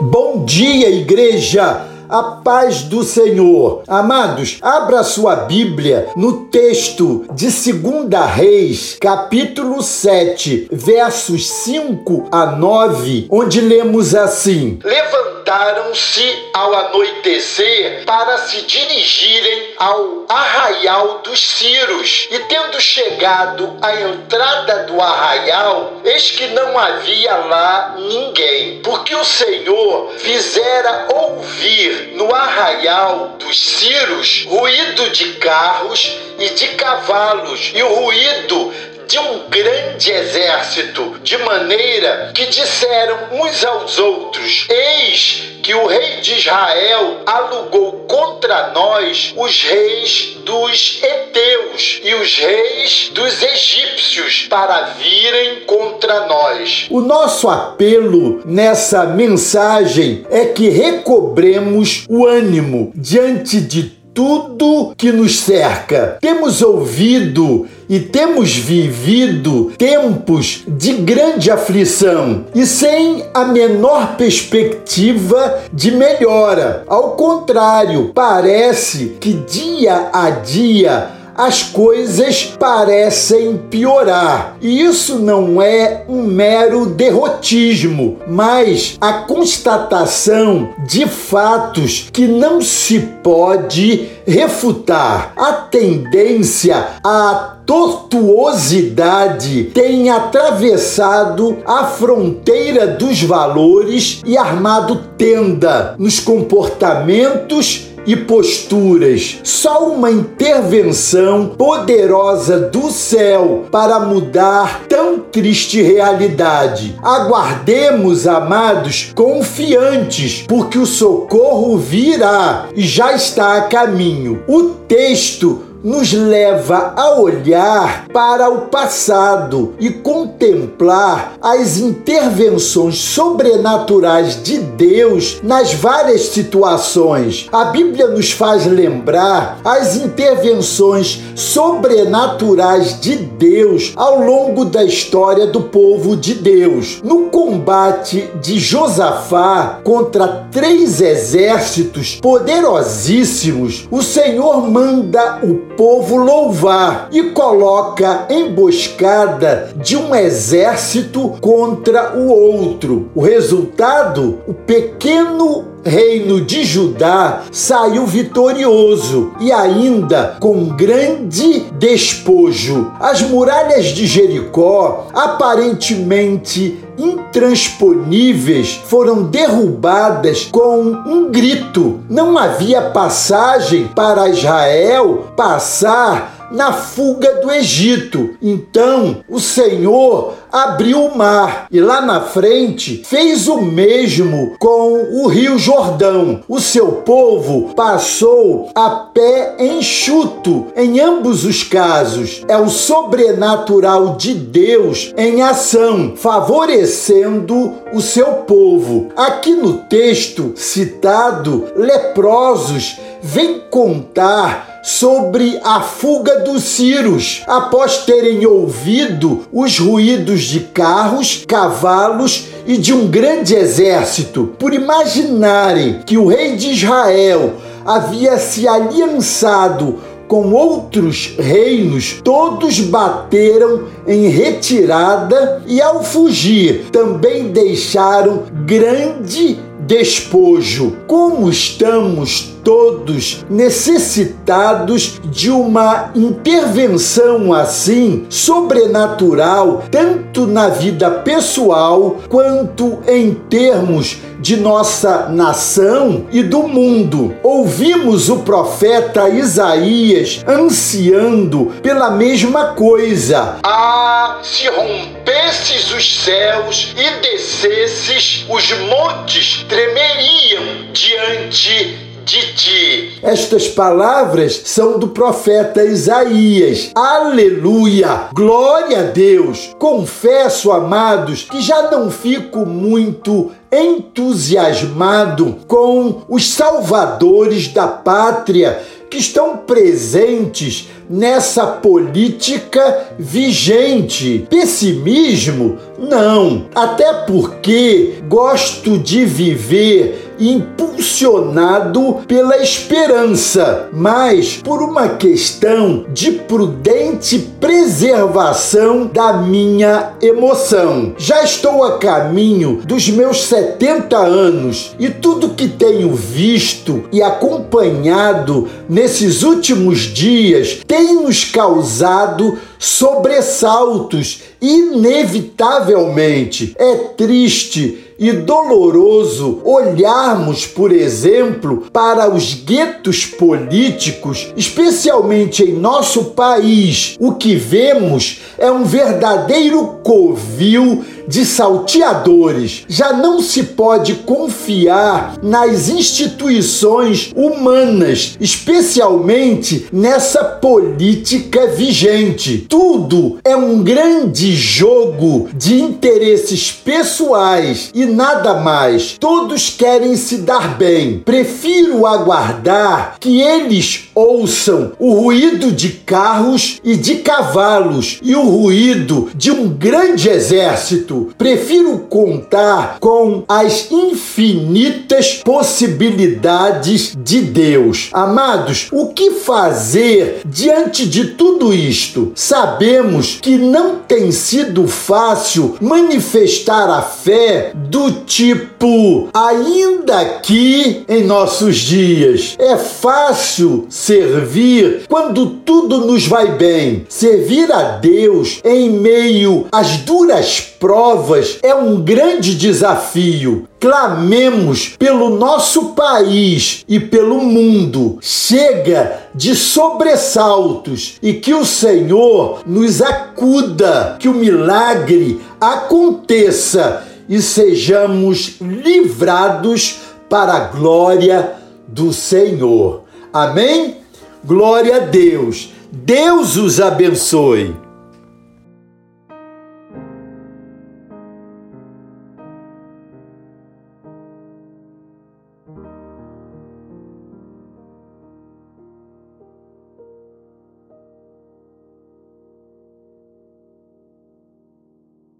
Bom dia, igreja! A paz do Senhor. Amados, abra sua Bíblia no texto de 2 Reis, capítulo 7, versos 5 a 9, onde lemos assim: Levantaram-se ao anoitecer para se dirigirem ao arraial dos Círios, e tendo chegado à entrada do arraial, eis que não havia lá ninguém, porque o Senhor fizera ouvir no arraial dos Círios ruído de carros e de cavalos e o ruído de um grande exército, de maneira que disseram uns aos outros: Eis que o rei de Israel alugou contra nós os reis dos Eteus e os reis dos egípcios para virem contra nós. O nosso apelo nessa mensagem é que recobremos o ânimo diante de tudo que nos cerca. Temos ouvido e temos vivido tempos de grande aflição e sem a menor perspectiva de melhora. Ao contrário, parece que dia a dia as coisas parecem piorar. E isso não é um mero derrotismo, mas a constatação de fatos que não se pode refutar. A tendência à tortuosidade tem atravessado a fronteira dos valores e armado tenda nos comportamentos e posturas. Só uma intervenção poderosa do céu para mudar tão triste realidade. Aguardemos, amados, confiantes, porque o socorro virá e já está a caminho. O texto nos leva a olhar para o passado e contemplar as intervenções sobrenaturais de Deus nas várias situações. A Bíblia nos faz lembrar as intervenções sobrenaturais de Deus ao longo da história do povo de Deus. No combate de Josafá contra três exércitos poderosíssimos, o Senhor manda o povo louvar e coloca emboscada de um exército contra o outro. O resultado, o pequeno reino de Judá saiu vitorioso e ainda com grande despojo. As muralhas de Jericó, aparentemente intransponíveis, foram derrubadas com um grito. Não havia passagem para Israel passar na fuga do Egito. Então o Senhor abriu o mar e lá na frente fez o mesmo com o Rio Jordão. O seu povo passou a pé enxuto em ambos os casos. É o sobrenatural de Deus em ação, favorecendo o seu povo. Aqui no texto citado, leprosos vem contar sobre a fuga dos Círios, após terem ouvido os ruídos de carros, cavalos e de um grande exército, por imaginarem que o rei de Israel havia se aliançado com outros reinos, todos bateram em retirada e, ao fugir, também deixaram grande despojo. Como estamos todos necessitados de uma intervenção assim sobrenatural, tanto na vida pessoal quanto em termos de nossa nação e do mundo. Ouvimos o profeta Isaías ansiando pela mesma coisa. Ah, se rompesses os céus e descesses, os montes tremeriam diante de ti. Estas palavras são do profeta Isaías. Aleluia! Glória a Deus! Confesso, amados, que já não fico muito entusiasmado com os salvadores da pátria que estão presentes nessa política vigente. Pessimismo? Não. Até porque gosto de viver impulsionado pela esperança, mas por uma questão de prudente preservação da minha emoção. Já estou a caminho dos meus 70 anos e tudo que tenho visto e acompanhado nesses últimos dias tem nos causado sobressaltos, inevitavelmente. É triste e doloroso olharmos, por exemplo, para os guetos políticos, especialmente em nosso país. O que vemos é um verdadeiro covil de salteadores. Já não se pode confiar nas instituições humanas, especialmente nessa política vigente. Tudo é um grande jogo de interesses pessoais e nada mais. Todos querem se dar bem. Prefiro aguardar que eles ouçam o ruído de carros e de cavalos e o ruído de um grande exército prefiro contar com as infinitas possibilidades de Deus. Amados, o que fazer diante de tudo isto? Sabemos que não tem sido fácil manifestar a fé do tipo, ainda que em nossos dias. É fácil servir quando tudo nos vai bem. Servir a Deus em meio às duras provas é um grande desafio. Clamemos pelo nosso país e pelo mundo. Chega de sobressaltos e que o Senhor nos acuda, que o milagre aconteça e sejamos livrados para a glória do Senhor. Amém? Glória a Deus. Deus os abençoe.